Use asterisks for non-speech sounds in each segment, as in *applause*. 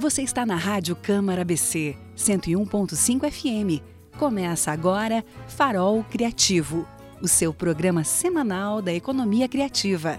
Você está na Rádio Câmara BC, 101.5 FM. Começa agora Farol Criativo, o seu programa semanal da economia criativa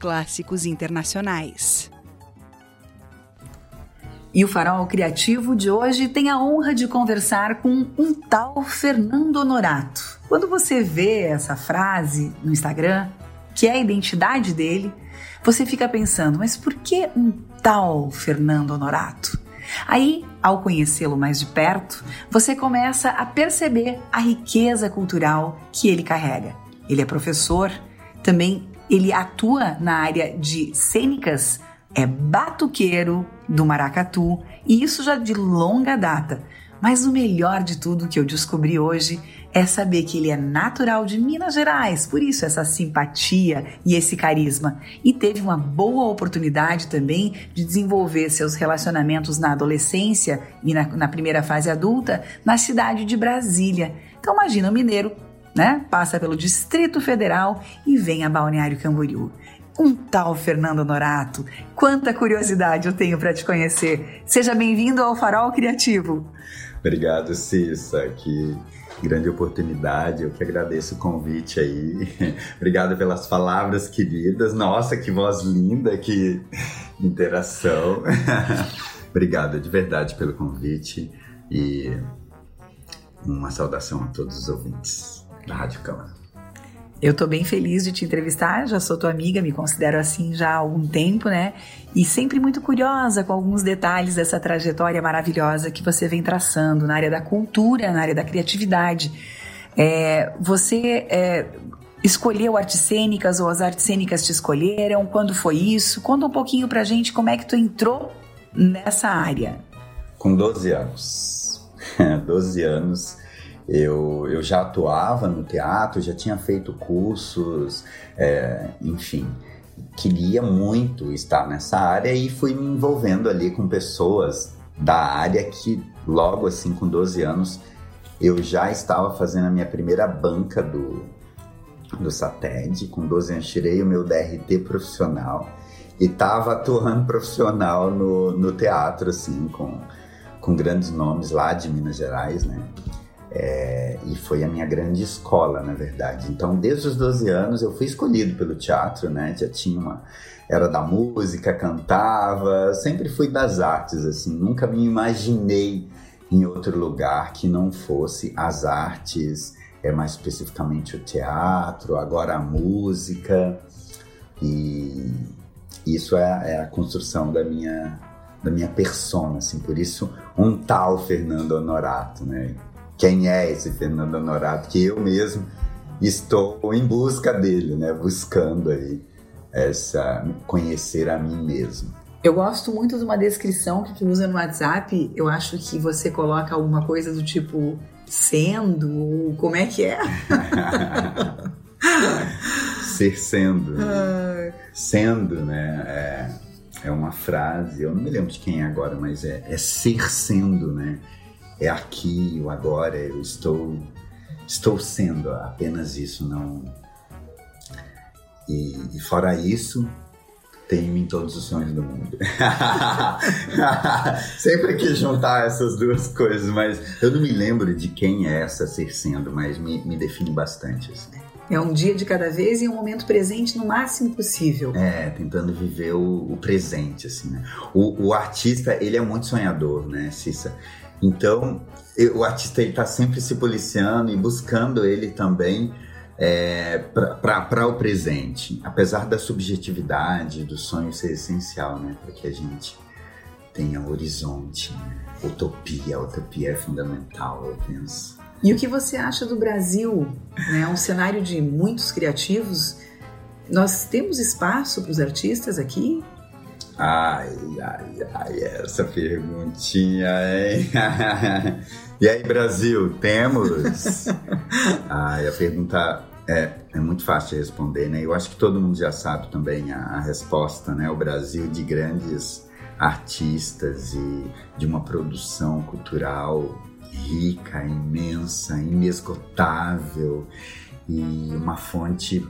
clássicos internacionais. E o Farol Criativo de hoje tem a honra de conversar com um tal Fernando Honorato. Quando você vê essa frase no Instagram, que é a identidade dele, você fica pensando, mas por que um tal Fernando Honorato? Aí, ao conhecê-lo mais de perto, você começa a perceber a riqueza cultural que ele carrega. Ele é professor, também ele atua na área de cênicas, é batuqueiro do maracatu e isso já de longa data. Mas o melhor de tudo que eu descobri hoje é saber que ele é natural de Minas Gerais, por isso essa simpatia e esse carisma. E teve uma boa oportunidade também de desenvolver seus relacionamentos na adolescência e na, na primeira fase adulta na cidade de Brasília. Então imagina o mineiro né? Passa pelo Distrito Federal e vem a Balneário Camboriú. Um tal Fernando Norato. Quanta curiosidade eu tenho para te conhecer. Seja bem-vindo ao Farol Criativo. Obrigado, Cissa. Que grande oportunidade. Eu que agradeço o convite aí. *laughs* Obrigado pelas palavras queridas. Nossa, que voz linda, que interação. *laughs* Obrigado de verdade pelo convite e uma saudação a todos os ouvintes da Rádio Câmara. Eu estou bem feliz de te entrevistar, já sou tua amiga, me considero assim já há algum tempo, né? E sempre muito curiosa com alguns detalhes dessa trajetória maravilhosa que você vem traçando na área da cultura, na área da criatividade. É, você é, escolheu artes cênicas ou as artes cênicas te escolheram? Quando foi isso? Conta um pouquinho pra gente como é que tu entrou nessa área. Com 12 anos. *laughs* 12 anos eu, eu já atuava no teatro, já tinha feito cursos, é, enfim, queria muito estar nessa área e fui me envolvendo ali com pessoas da área que logo assim com 12 anos eu já estava fazendo a minha primeira banca do, do SATED, com 12 anos tirei o meu DRT profissional e estava atuando profissional no, no teatro, assim, com, com grandes nomes lá de Minas Gerais, né? É, e foi a minha grande escola, na verdade. Então, desde os 12 anos, eu fui escolhido pelo teatro, né? Já tinha uma. Era da música, cantava, sempre fui das artes, assim. Nunca me imaginei em outro lugar que não fosse as artes, é mais especificamente o teatro, agora a música. E isso é, é a construção da minha, da minha persona, assim. Por isso, um tal Fernando Honorato, né? Quem é esse Fernando Honorato, que eu mesmo estou em busca dele, né? Buscando aí essa conhecer a mim mesmo. Eu gosto muito de uma descrição que tu usa no WhatsApp. Eu acho que você coloca alguma coisa do tipo sendo, ou como é que é? *laughs* Ser sendo. Né? Sendo, né? É, é uma frase, eu não me lembro de quem é agora, mas é, é ser sendo, né? É aqui, o agora, eu estou estou sendo apenas isso, não. E, e fora isso, tenho em todos os sonhos do mundo. *laughs* Sempre quis juntar essas duas coisas, mas eu não me lembro de quem é essa ser sendo, mas me, me define bastante. Assim. É um dia de cada vez e um momento presente no máximo possível. É, tentando viver o, o presente, assim, né? O, o, artista, ele é muito sonhador, né, Cissa? Então, o artista está sempre se policiando e buscando ele também é, para o presente, apesar da subjetividade do sonho ser essencial, né, para que a gente tenha horizonte, né? utopia, utopia é fundamental, eu penso. E o que você acha do Brasil? É um cenário de muitos criativos. Nós temos espaço para os artistas aqui? Ai, ai, ai, essa perguntinha, hein? *laughs* e aí, Brasil, temos? *laughs* ai, a pergunta é, é muito fácil de responder, né? Eu acho que todo mundo já sabe também a, a resposta, né? O Brasil de grandes artistas e de uma produção cultural rica, imensa, inesgotável e uma fonte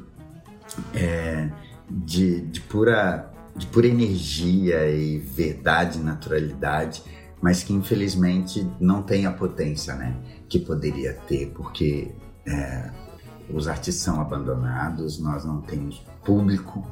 é, de, de, pura, de pura energia e verdade naturalidade, mas que infelizmente não tem a potência né, que poderia ter, porque é, os artistas são abandonados, nós não temos público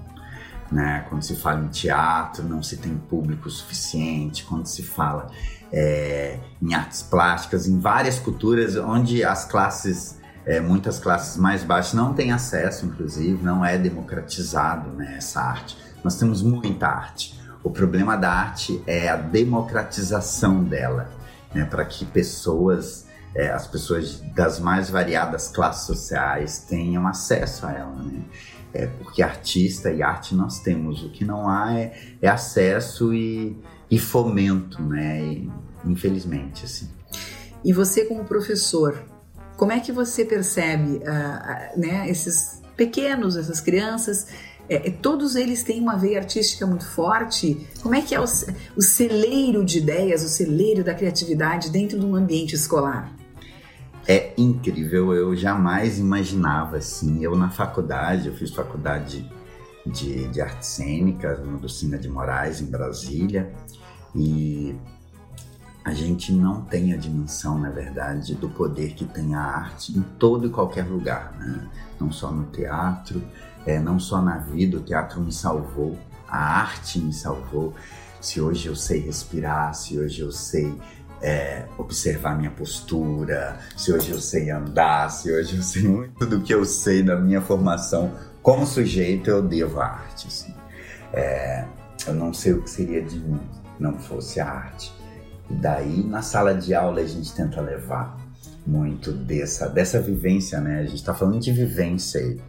né? Quando se fala em teatro, não se tem público suficiente. Quando se fala é, em artes plásticas, em várias culturas onde as classes, é, muitas classes mais baixas não têm acesso, inclusive, não é democratizado né, essa arte. Nós temos muita arte. O problema da arte é a democratização dela, né, para que pessoas, é, as pessoas das mais variadas classes sociais tenham acesso a ela. Né? É, porque artista e arte nós temos. O que não há é, é acesso e, e fomento, né? E, infelizmente, assim. E você como professor, como é que você percebe uh, né, esses pequenos, essas crianças? É, é, todos eles têm uma veia artística muito forte. Como é que é o, o celeiro de ideias, o celeiro da criatividade dentro de um ambiente escolar? é incrível. Eu jamais imaginava assim. Eu na faculdade, eu fiz faculdade de, de artes cênicas no Docina de Moraes, em Brasília, e a gente não tem a dimensão, na verdade, do poder que tem a arte em todo e qualquer lugar, né? não só no teatro, é, não só na vida. O teatro me salvou, a arte me salvou. Se hoje eu sei respirar, se hoje eu sei é, observar minha postura, se hoje eu sei andar, se hoje eu sei muito do que eu sei da minha formação como sujeito, eu devo à arte. Assim. É, eu não sei o que seria de mim não fosse a arte. E daí, na sala de aula, a gente tenta levar muito dessa, dessa vivência, né? A gente está falando de vivência aí.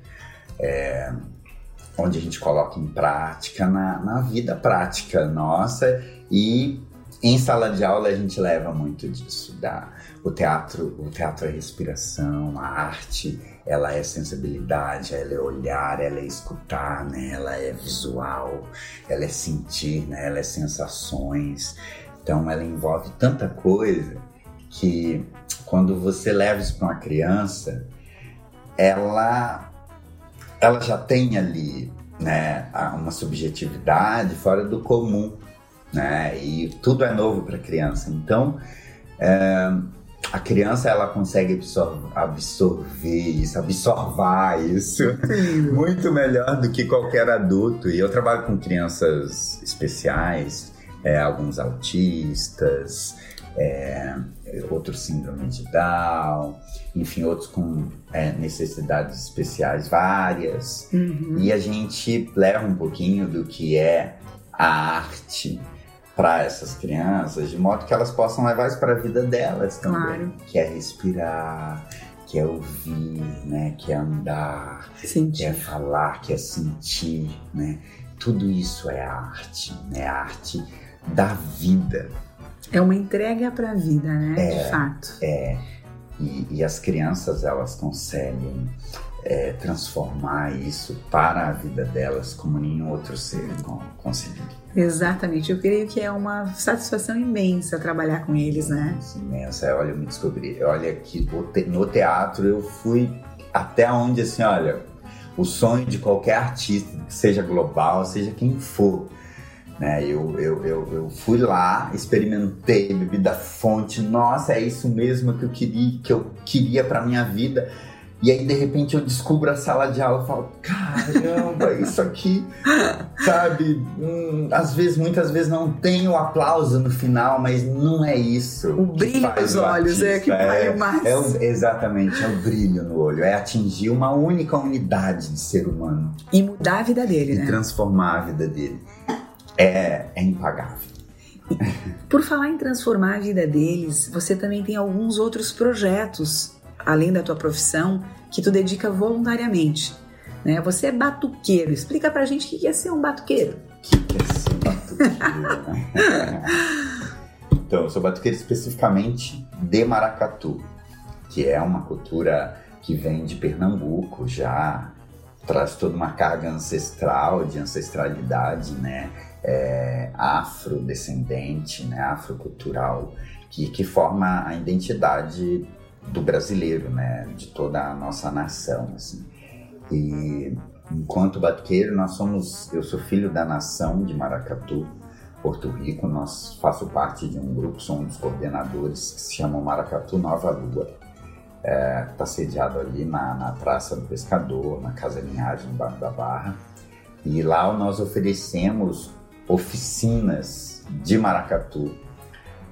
É, onde a gente coloca em prática, na, na vida prática nossa e em sala de aula a gente leva muito disso, da, o teatro, o teatro é respiração, a arte, ela é sensibilidade, ela é olhar, ela é escutar, né? Ela é visual, ela é sentir, né? Ela é sensações. Então ela envolve tanta coisa que quando você leva isso para uma criança, ela ela já tem ali, né, uma subjetividade fora do comum né? E tudo é novo para a criança. Então, é, a criança ela consegue absor absorver isso, absorvar isso *laughs* muito melhor do que qualquer adulto. E eu trabalho com crianças especiais, é, alguns autistas, é, outros síndrome de Down, enfim, outros com é, necessidades especiais várias. Uhum. E a gente leva um pouquinho do que é a arte para essas crianças, de modo que elas possam levar isso para a vida delas também. Claro. Que é respirar, que é ouvir, né? Que é andar, sentir. que é falar, que é sentir, né? Tudo isso é arte, né? A arte da vida. É uma entrega para a vida, né? É, De fato. É. E, e as crianças elas conseguem é, transformar isso para a vida delas como nenhum outro ser conseguiria. Exatamente, eu creio que é uma satisfação imensa trabalhar com eles, né? Imensa, olha, eu me descobri, olha que no teatro eu fui até onde, assim, olha, o sonho de qualquer artista, seja global, seja quem for, né? Eu, eu, eu, eu, fui lá, experimentei, bebi da fonte, nossa, é isso mesmo que eu queria, que eu queria para minha vida e aí, de repente, eu descubro a sala de aula e falo: caramba, *laughs* isso aqui, sabe? Hum, às vezes, muitas vezes não tem o aplauso no final, mas não é isso. O brilho nos olhos é que vale é, mais. É o, exatamente, é o brilho no olho. É atingir uma única unidade de ser humano. E mudar a vida dele, e né? E transformar a vida dele. É, é impagável. Por falar em transformar a vida deles, você também tem alguns outros projetos além da tua profissão, que tu dedica voluntariamente. Né? Você é batuqueiro. Explica pra gente o que é ser um batuqueiro. O que é ser batuqueiro? *laughs* então, eu sou batuqueiro especificamente de maracatu, que é uma cultura que vem de Pernambuco já, traz toda uma carga ancestral, de ancestralidade, né? É, afrodescendente, né? afrocultural, que, que forma a identidade do brasileiro, né? De toda a nossa nação, assim. E enquanto batuqueiro, nós somos, eu sou filho da nação de Maracatu, Porto Rico, nós faço parte de um grupo, sou um dos coordenadores que se chama Maracatu Nova Lua está é, tá sediado ali na, na Praça do Pescador, na Casa Linhagem, da Barra. E lá nós oferecemos oficinas de maracatu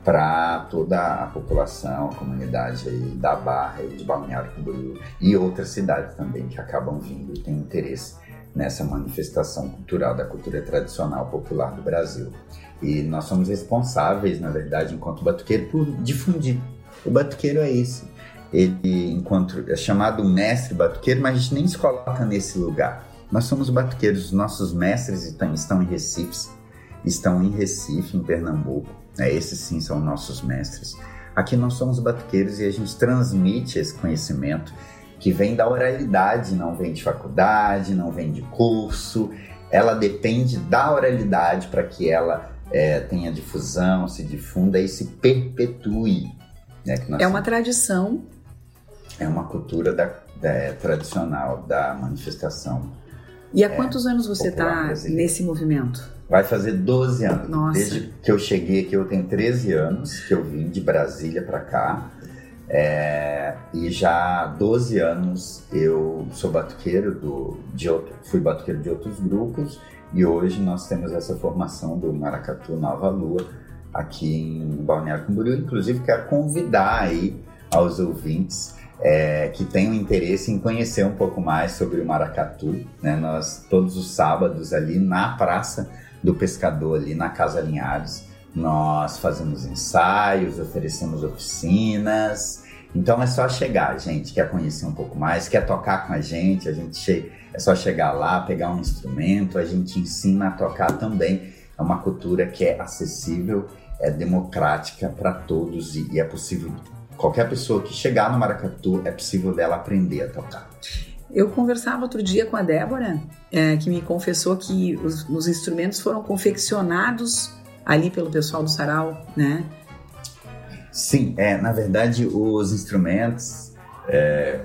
para toda a população, a comunidade da Barra e de Balneário Camboriú e outras cidades também que acabam vindo e têm interesse nessa manifestação cultural da cultura tradicional popular do Brasil. E nós somos responsáveis, na verdade, enquanto batuqueiro, por difundir. O batuqueiro é esse ele enquanto é chamado mestre batuqueiro, mas a gente nem se coloca nesse lugar. Nós somos batuqueiros, os nossos mestres estão em Recife, estão em Recife, em Pernambuco. É, esses sim são nossos mestres. Aqui nós somos batuqueiros e a gente transmite esse conhecimento que vem da oralidade, não vem de faculdade, não vem de curso. Ela depende da oralidade para que ela é, tenha difusão, se difunda e se perpetue. Né, é uma tradição é uma cultura da, da, tradicional da manifestação. E há é, quantos anos você está nesse movimento? Vai fazer 12 anos. Nossa. Desde que eu cheguei aqui, eu tenho 13 anos, que eu vim de Brasília para cá. É, e já há 12 anos eu sou batuqueiro do, de outro, fui batuqueiro de outros grupos e hoje nós temos essa formação do Maracatu Nova Lua aqui em Balneário Camboriú. Inclusive quero convidar aí aos ouvintes é, que tenham interesse em conhecer um pouco mais sobre o maracatu. Né? Nós, todos os sábados, ali na Praça do Pescador, ali na Casa Linhares, nós fazemos ensaios, oferecemos oficinas. Então é só chegar, gente. Quer conhecer um pouco mais, quer tocar com a gente, a gente é só chegar lá, pegar um instrumento, a gente ensina a tocar também. É uma cultura que é acessível, é democrática para todos e, e é possível qualquer pessoa que chegar no maracatu é possível dela aprender a tocar. Eu conversava outro dia com a Débora, é, que me confessou que os, os, instrumentos foram confeccionados ali pelo pessoal do sarau, né? Sim, é, na verdade os instrumentos é,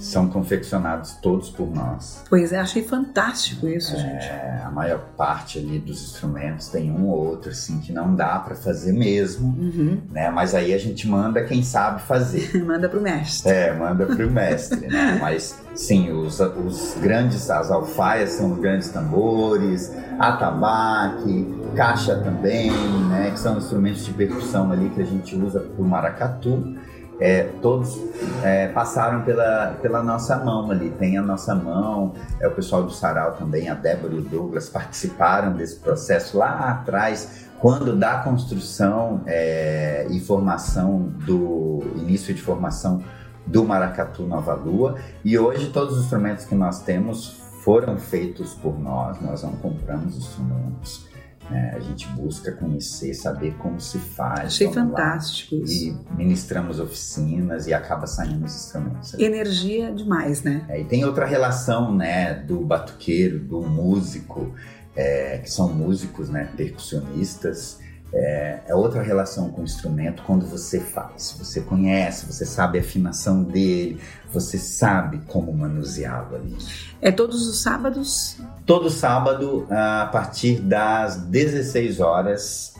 são confeccionados todos por nós. Pois é, achei fantástico isso, é, gente. A maior parte ali dos instrumentos tem um ou outro assim que não dá para fazer mesmo, uhum. né? Mas aí a gente manda quem sabe fazer. *laughs* manda pro mestre. É, manda pro mestre, né? *laughs* Mas sim, os, os grandes, as alfaias são os grandes tambores, atabaque, caixa também, né? Que são instrumentos de percussão ali que a gente usa pro maracatu é, todos é, passaram pela, pela nossa mão ali. Tem a nossa mão, é o pessoal do Sarau também, a Débora e o Douglas participaram desse processo lá atrás, quando da construção é, e formação do início de formação do Maracatu Nova Lua. E hoje todos os instrumentos que nós temos foram feitos por nós, nós não compramos instrumentos. Né? A gente busca conhecer, saber como se faz. Achei fantástico lá. isso. E ministramos oficinas e acaba saindo os instrumentos. Energia demais, né? É, e tem outra relação, né, do batuqueiro, do músico, é, que são músicos, né, percussionistas, é, é, outra relação com o instrumento quando você faz. Você conhece, você sabe a afinação dele, você sabe como manuseá-lo ali. É todos os sábados? Todo sábado, a partir das 16 horas,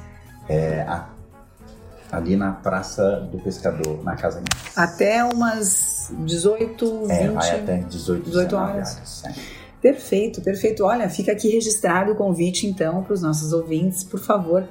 é, a, ali na Praça do Pescador, na Casa Minha. Até umas 18, 20? É, vai até 18, 18 horas. horas é. Perfeito, perfeito. Olha, fica aqui registrado o convite então para os nossos ouvintes, por favor,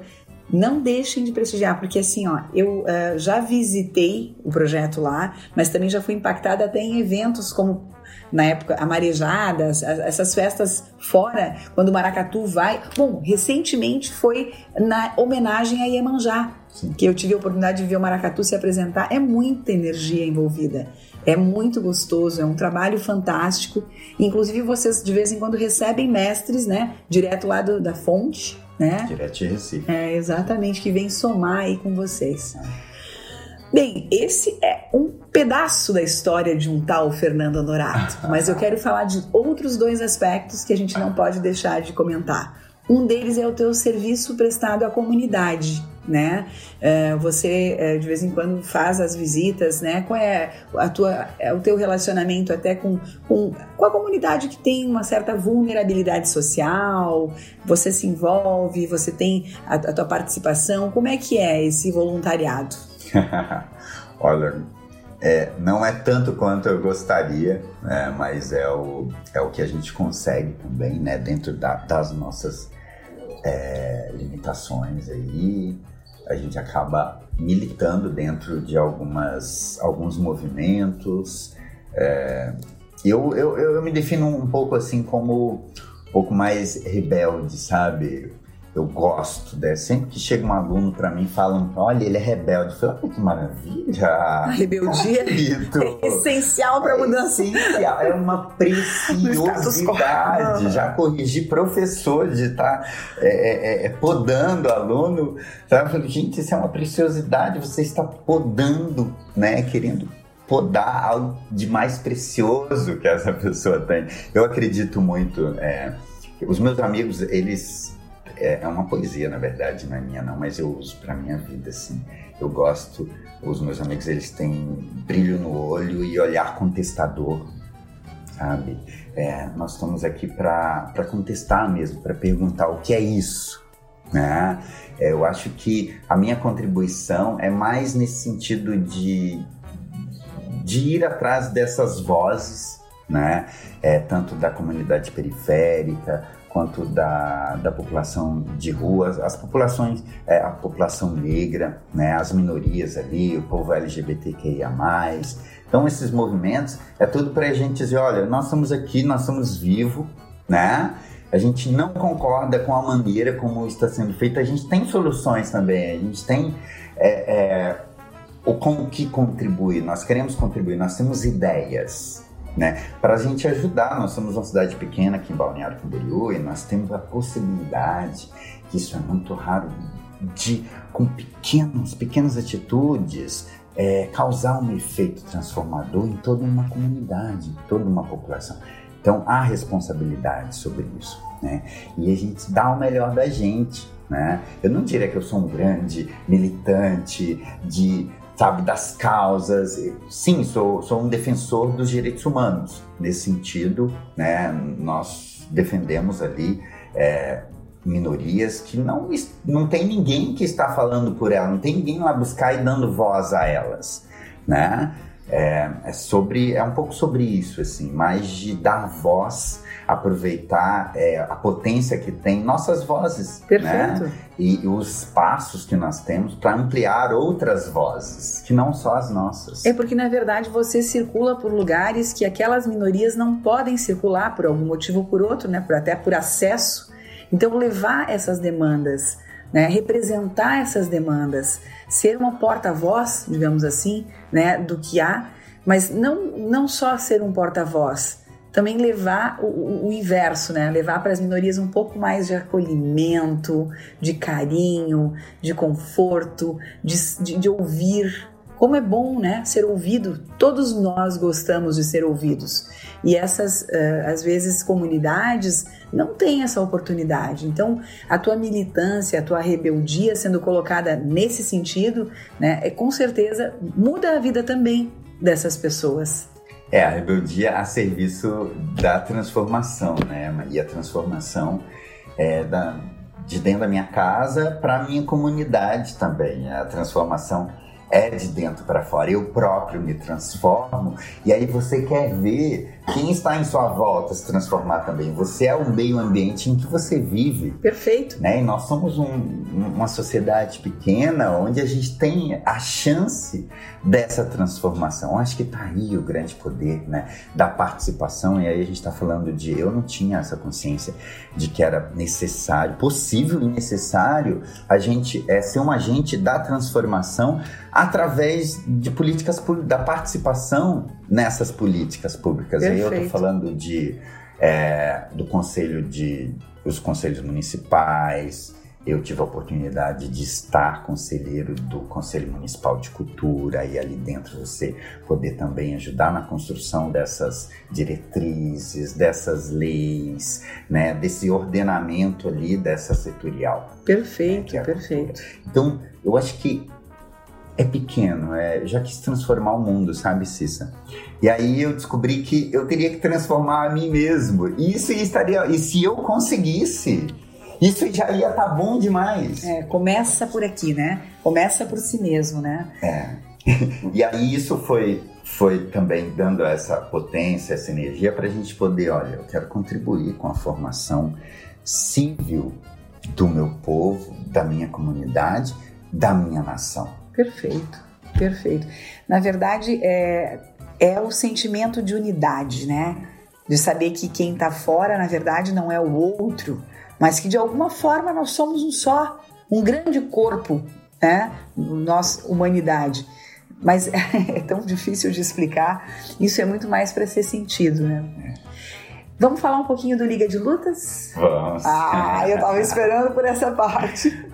não deixem de prestigiar, porque assim, ó, eu uh, já visitei o projeto lá, mas também já fui impactada até em eventos como na época a marejada, essas festas fora, quando o maracatu vai. Bom, recentemente foi na homenagem a Iemanjá, Sim. que eu tive a oportunidade de ver o maracatu se apresentar. É muita energia envolvida. É muito gostoso, é um trabalho fantástico. Inclusive, vocês de vez em quando recebem mestres, né? Direto lá do, da fonte, né? Direto de Recife. É, exatamente, que vem somar aí com vocês. Bem, esse é um pedaço da história de um tal Fernando Honorato, *laughs* mas eu quero falar de outros dois aspectos que a gente não pode deixar de comentar. Um deles é o teu serviço prestado à comunidade, né? É, você é, de vez em quando faz as visitas, né? Qual é a tua, é o teu relacionamento até com, com, com a comunidade que tem uma certa vulnerabilidade social? Você se envolve? Você tem a, a tua participação? Como é que é esse voluntariado? *laughs* Olha, é, não é tanto quanto eu gostaria, né, mas é o, é o que a gente consegue também, né, dentro da, das nossas é, limitações aí, a gente acaba militando dentro de algumas, alguns movimentos. É, eu, eu, eu me defino um pouco assim como um pouco mais rebelde, sabe? Eu gosto, né? Sempre que chega um aluno para mim falam, olha, ele é rebelde. Eu falo, olha que maravilha! A rebeldia *laughs* é essencial para a mudança. Essencial, é uma preciosidade. Já corrigi professor de estar tá, é, é, é, podando aluno. Sabe? Eu falo, gente, isso é uma preciosidade. Você está podando, né? Querendo podar algo de mais precioso que essa pessoa tem. Eu acredito muito. É, os meus amigos, eles é, é uma poesia, na verdade, não é minha não, mas eu uso para minha vida, assim. Eu gosto, os meus amigos, eles têm brilho no olho e olhar contestador, sabe? É, nós estamos aqui para contestar mesmo, para perguntar o que é isso, né? É, eu acho que a minha contribuição é mais nesse sentido de, de ir atrás dessas vozes, né? É, tanto da comunidade periférica, quanto da, da população de ruas, as populações, é, a população negra, né, as minorias ali, o povo LGBTQIA+. Então esses movimentos é tudo para a gente dizer, olha, nós estamos aqui, nós estamos vivos, né? A gente não concorda com a maneira como está sendo feito, a gente tem soluções também, a gente tem é, é, o com que contribuir, nós queremos contribuir, nós temos ideias, né? Para a gente ajudar, nós somos uma cidade pequena aqui em Balneário Camboriú e nós temos a possibilidade, que isso é muito raro, de com pequenos, pequenas atitudes é, causar um efeito transformador em toda uma comunidade, em toda uma população. Então há responsabilidade sobre isso, né? E a gente dá o melhor da gente, né? Eu não diria que eu sou um grande militante de sabe, das causas. Sim, sou, sou um defensor dos direitos humanos. Nesse sentido, né, nós defendemos ali é, minorias que não, não tem ninguém que está falando por elas, não tem ninguém lá buscar e dando voz a elas, né? É, é sobre, é um pouco sobre isso, assim, mais de dar voz aproveitar é, a potência que tem nossas vozes. Perfeito. Né? E, e os passos que nós temos para ampliar outras vozes, que não só as nossas. É porque, na verdade, você circula por lugares que aquelas minorias não podem circular por algum motivo ou por outro, né? Por, até por acesso. Então, levar essas demandas, né? representar essas demandas, ser uma porta-voz, digamos assim, né? do que há, mas não, não só ser um porta-voz, também levar o, o inverso, né? Levar para as minorias um pouco mais de acolhimento, de carinho, de conforto, de, de, de ouvir. Como é bom, né? Ser ouvido. Todos nós gostamos de ser ouvidos. E essas, uh, às vezes, comunidades não têm essa oportunidade. Então, a tua militância, a tua rebeldia sendo colocada nesse sentido, né, é, com certeza muda a vida também dessas pessoas. É, a rebeldia a serviço da transformação, né? E a transformação é da, de dentro da minha casa para a minha comunidade também. A transformação é de dentro para fora. Eu próprio me transformo e aí você quer ver quem está em sua volta se transformar também. Você é o meio ambiente em que você vive. Perfeito. Né? E nós somos um, uma sociedade pequena onde a gente tem a chance dessa transformação. Acho que está aí o grande poder né? da participação. E aí a gente está falando de. Eu não tinha essa consciência de que era necessário, possível e necessário, a gente é, ser um agente da transformação através de políticas da participação nessas políticas públicas. Aí eu estou falando de é, do conselho de os conselhos municipais, eu tive a oportunidade de estar conselheiro do Conselho Municipal de Cultura e ali dentro você poder também ajudar na construção dessas diretrizes, dessas leis, né, desse ordenamento ali dessa setorial. Perfeito, né, é perfeito. Então, eu acho que é pequeno, é, já quis transformar o mundo, sabe, Cissa? E aí eu descobri que eu teria que transformar a mim mesmo. E isso estaria, e se eu conseguisse, isso já ia estar tá bom demais. É, começa por aqui, né? Começa por si mesmo, né? É. *laughs* e aí isso foi, foi também dando essa potência, essa energia para a gente poder, olha, eu quero contribuir com a formação civil do meu povo, da minha comunidade, da minha nação. Perfeito, perfeito. Na verdade, é, é o sentimento de unidade, né? De saber que quem está fora, na verdade, não é o outro, mas que de alguma forma nós somos um só, um grande corpo, né? Nossa humanidade. Mas *laughs* é tão difícil de explicar, isso é muito mais para ser sentido, né? Vamos falar um pouquinho do Liga de Lutas? Vamos. Ah, eu estava esperando por essa parte.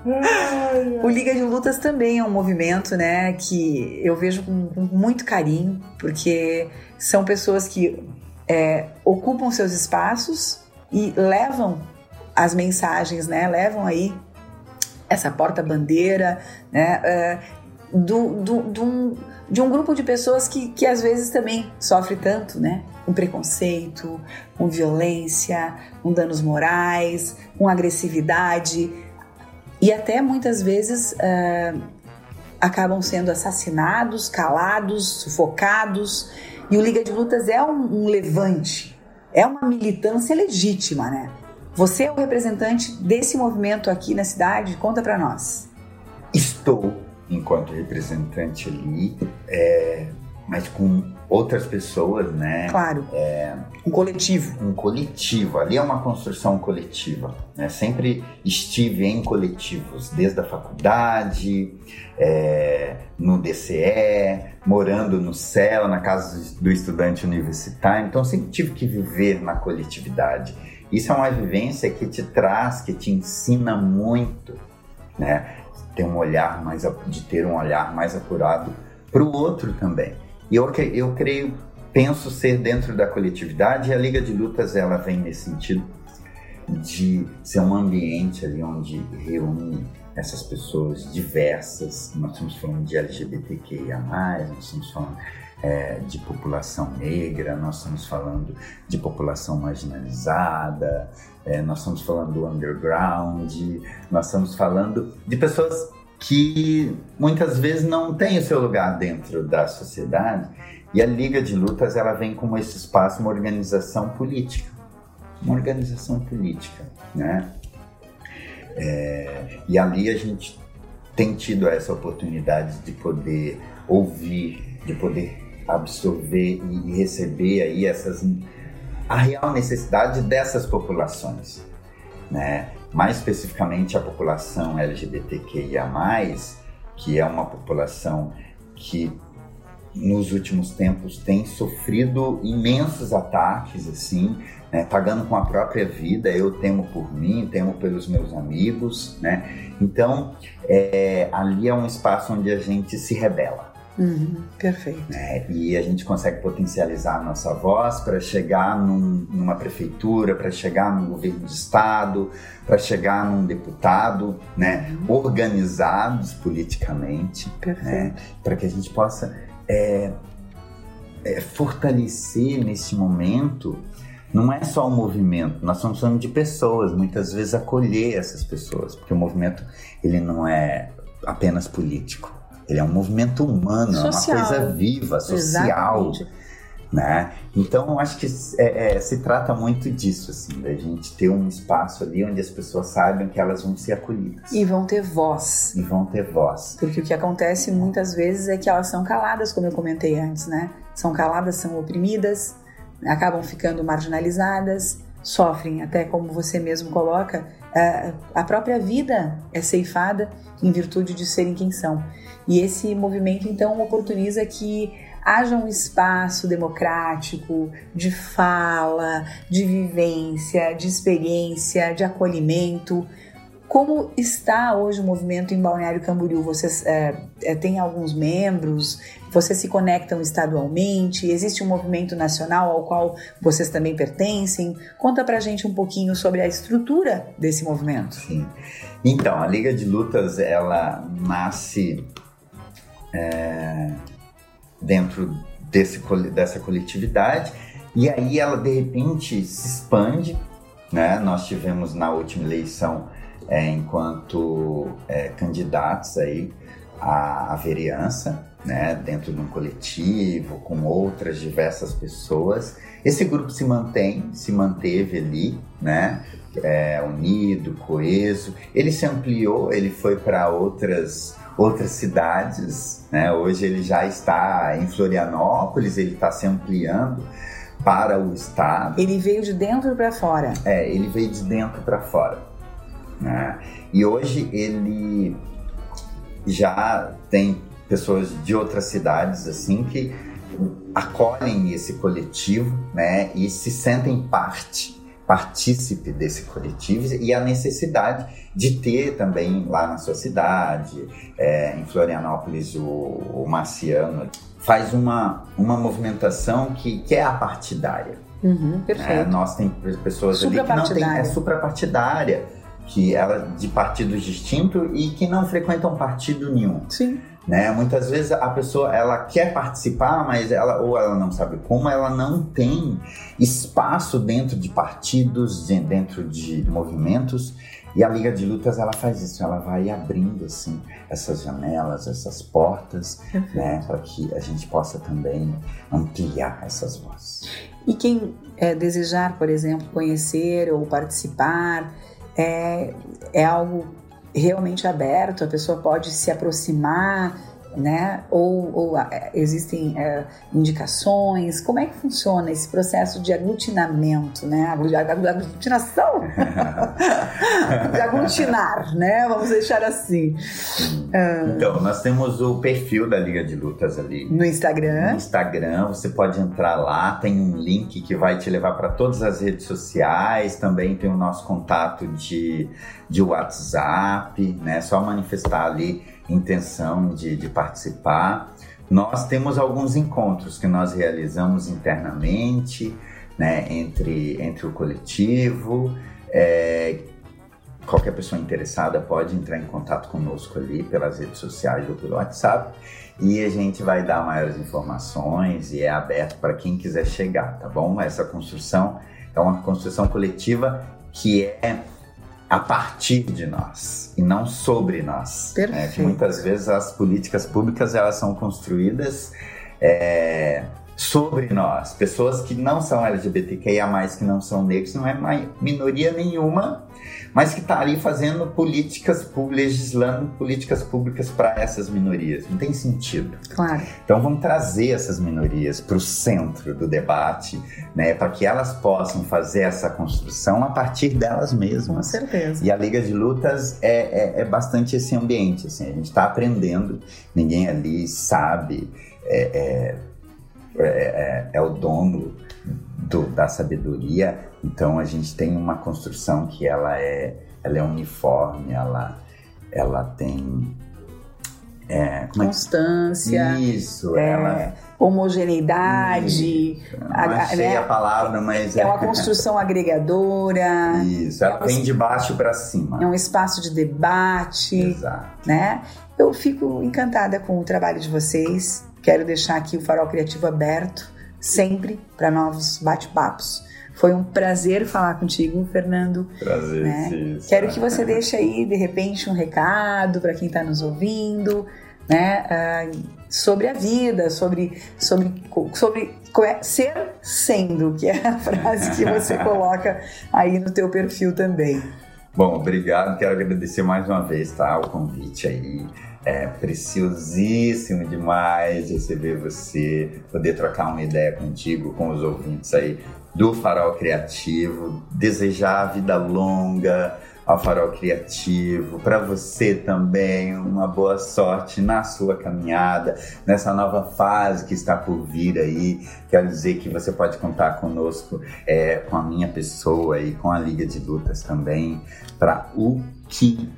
o Liga de Lutas também é um movimento, né, que eu vejo com, com muito carinho, porque são pessoas que é, ocupam seus espaços e levam as mensagens, né? Levam aí essa porta-bandeira, né? É, do, do, do um, de um grupo de pessoas que, que às vezes também sofre tanto, né? Com preconceito, com violência, com danos morais, com agressividade e até muitas vezes uh, acabam sendo assassinados, calados, sufocados. E o Liga de Lutas é um, um levante, é uma militância legítima, né? Você é o representante desse movimento aqui na cidade? Conta para nós. Estou, enquanto representante ali, é, mas com outras pessoas, né? Claro. É, um coletivo. Um coletivo. Ali é uma construção coletiva. Né? Sempre estive em coletivos, desde a faculdade, é, no DCE, morando no céu, na casa do estudante universitário. Então, sempre tive que viver na coletividade. Isso é uma vivência que te traz, que te ensina muito, né? Ter um olhar mais, de ter um olhar mais apurado para o outro também. E eu, eu creio, penso ser dentro da coletividade e a Liga de Lutas ela vem nesse sentido de ser um ambiente ali onde reúne essas pessoas diversas. Nós estamos falando de LGBTQIA+, nós estamos falando é, de população negra, nós estamos falando de população marginalizada, é, nós estamos falando do underground, nós estamos falando de pessoas que muitas vezes não têm o seu lugar dentro da sociedade. E a Liga de Lutas ela vem como esse espaço, uma organização política, uma organização política, né? É, e ali a gente tem tido essa oportunidade de poder ouvir, de poder absorver e receber aí essas a real necessidade dessas populações, né? Mais especificamente a população LGBTQIA+, que é uma população que nos últimos tempos tem sofrido imensos ataques assim, né, pagando com a própria vida. Eu temo por mim, temo pelos meus amigos, né? Então, é, ali é um espaço onde a gente se rebela. Uhum, perfeito. Né? E a gente consegue potencializar a nossa voz para chegar num, numa prefeitura, para chegar num governo de estado, para chegar num deputado, né? Uhum. organizados politicamente, né? para que a gente possa é, é, fortalecer nesse momento. Não é só o movimento, nós estamos falando de pessoas, muitas vezes acolher essas pessoas, porque o movimento ele não é apenas político ele é um movimento humano, social. é uma coisa viva, social. Exatamente. Né? Então, eu acho que é, é, se trata muito disso, assim, da gente ter um espaço ali onde as pessoas saibam que elas vão ser acolhidas. E vão ter voz. E vão ter voz. Porque o que acontece muitas vezes é que elas são caladas, como eu comentei antes, né? São caladas, são oprimidas, acabam ficando marginalizadas, sofrem, até como você mesmo coloca, a própria vida é ceifada em virtude de serem quem são. E esse movimento então oportuniza que haja um espaço democrático de fala, de vivência, de experiência, de acolhimento. Como está hoje o movimento em Balneário Camboriú? Vocês é, é, têm alguns membros? Vocês se conectam estadualmente? Existe um movimento nacional ao qual vocês também pertencem? Conta pra gente um pouquinho sobre a estrutura desse movimento. Sim. Então, a Liga de Lutas, ela nasce é, dentro desse, dessa coletividade e aí ela de repente se expande, né? Nós tivemos na última eleição é, enquanto é, candidatos aí à, à vereança, né? Dentro de um coletivo com outras diversas pessoas. Esse grupo se mantém, se manteve ali, né? É, unido, coeso. Ele se ampliou, ele foi para outras outras cidades. Né? Hoje ele já está em Florianópolis, ele está se ampliando para o estado. Ele veio de dentro para fora. É, ele veio de dentro para fora. Né? E hoje ele já tem pessoas de outras cidades assim que acolhem esse coletivo, né, e se sentem parte partícipe desse coletivo e a necessidade de ter também lá na sua cidade, é, em Florianópolis, o, o Marciano faz uma, uma movimentação que, que é a partidária. Uhum, perfeito. É, nós tem pessoas ali que não tem, é suprapartidária, que ela de partidos distintos e que não frequentam partido nenhum. Sim. Né? Muitas vezes a pessoa ela quer participar, mas ela ou ela não sabe como, ela não tem espaço dentro de partidos, dentro de movimentos. E a Liga de Lutas ela faz isso, ela vai abrindo assim essas janelas, essas portas, uhum. né, para que a gente possa também ampliar essas vozes. E quem é, desejar, por exemplo, conhecer ou participar, é, é algo realmente aberto, a pessoa pode se aproximar, né? Ou, ou é, existem é, indicações? Como é que funciona esse processo de aglutinamento, né? Aglutinação? *laughs* de *laughs* aglutinar, né? Vamos deixar assim. Então, nós temos o perfil da Liga de Lutas ali. No Instagram. No Instagram, você pode entrar lá, tem um link que vai te levar para todas as redes sociais, também tem o nosso contato de, de WhatsApp, né? Só manifestar ali intenção de, de participar. Nós temos alguns encontros que nós realizamos internamente, né, entre, entre o coletivo. É, qualquer pessoa interessada pode entrar em contato conosco ali pelas redes sociais ou pelo WhatsApp e a gente vai dar maiores informações e é aberto para quem quiser chegar, tá bom? Essa construção é uma construção coletiva que é a partir de nós e não sobre nós. Perfeito. É, que muitas vezes as políticas públicas elas são construídas é, sobre nós. Pessoas que não são LGBTQIA+, que não são negros, não é minoria nenhuma mas que está ali fazendo políticas públicas, legislando políticas públicas para essas minorias. Não tem sentido. Claro. Então vamos trazer essas minorias para o centro do debate, né, para que elas possam fazer essa construção a partir delas mesmas. Com certeza. E a Liga de Lutas é, é, é bastante esse ambiente. Assim, a gente está aprendendo, ninguém ali sabe. É, é, é, é, é o dono do, da sabedoria. Então a gente tem uma construção que ela é, ela é uniforme, ela, ela tem é, é constância, é? isso, é, ela homogeneidade. Isso. Não achei né? a palavra, mas é, é uma construção agregadora. Isso, ela é vem de baixo para cima. É um espaço de debate, Exato. né? Eu fico encantada com o trabalho de vocês. Quero deixar aqui o Farol Criativo aberto sempre para novos bate-papos. Foi um prazer falar contigo, Fernando. Prazer, né? sim. Quero que você deixe aí, de repente, um recado para quem está nos ouvindo, né? Uh, sobre a vida, sobre, sobre, sobre é, ser sendo, que é a frase que você *laughs* coloca aí no teu perfil também. Bom, obrigado. Quero agradecer mais uma vez, tá? O convite aí. É preciosíssimo demais receber você, poder trocar uma ideia contigo, com os ouvintes aí do Farol Criativo, desejar vida longa ao Farol Criativo, para você também uma boa sorte na sua caminhada, nessa nova fase que está por vir aí. Quero dizer que você pode contar conosco, é, com a minha pessoa e com a Liga de Lutas também, para o que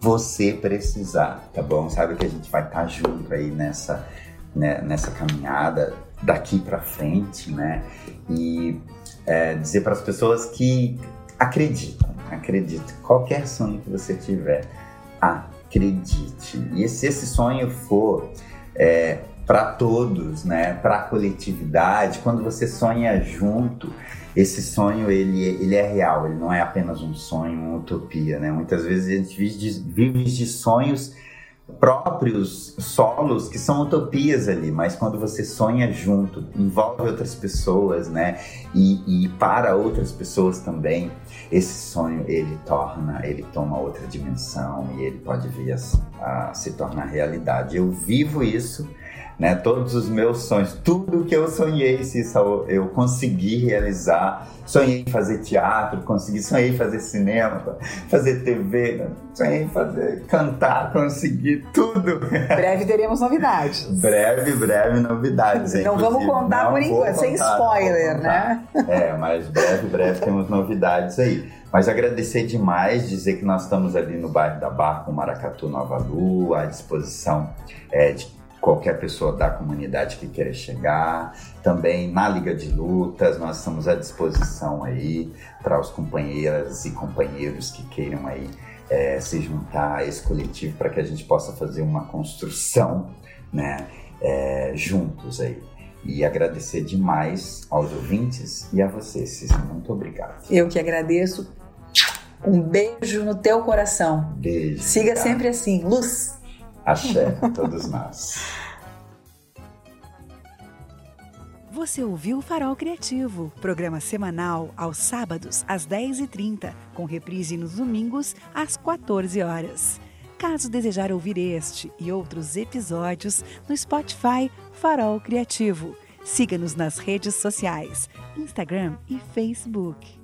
você precisar, tá bom? Sabe que a gente vai estar tá junto aí nessa, né, nessa caminhada daqui para frente, né? E é, dizer para as pessoas que acreditam, acredite. Qualquer sonho que você tiver, acredite. E se esse sonho for é, para todos, né, para a coletividade, quando você sonha junto, esse sonho ele, ele é real, ele não é apenas um sonho, uma utopia, né? Muitas vezes a gente vive de, vive de sonhos próprios solos que são utopias ali, mas quando você sonha junto, envolve outras pessoas, né? E, e, para outras pessoas também, esse sonho ele torna, ele toma outra dimensão e ele pode vir a, a se tornar realidade. Eu vivo isso né? Todos os meus sonhos, tudo que eu sonhei, Cissa, eu consegui realizar. Sonhei em fazer teatro, consegui, sonhei em fazer cinema, fazer TV, sonhei em fazer cantar, consegui tudo. Breve teremos novidades. *laughs* breve, breve novidades. Não vamos contar não por enquanto, sem spoiler, né? É, mas breve, breve temos novidades aí. Mas agradecer demais, dizer que nós estamos ali no bairro da Barra, com Maracatu Nova Lua, à disposição é, de qualquer pessoa da comunidade que queira chegar. Também na Liga de Lutas, nós estamos à disposição aí para os companheiras e companheiros que queiram aí é, se juntar a esse coletivo para que a gente possa fazer uma construção, né, é, juntos aí. E agradecer demais aos ouvintes e a vocês, Cisne. Muito obrigado. Eu que agradeço. Um beijo no teu coração. Beijo. Siga obrigado. sempre assim, luz. Axé, todos nós. Você ouviu o Farol Criativo, programa semanal aos sábados às 10h30, com reprise nos domingos às 14 horas. Caso desejar ouvir este e outros episódios no Spotify Farol Criativo, siga-nos nas redes sociais, Instagram e Facebook.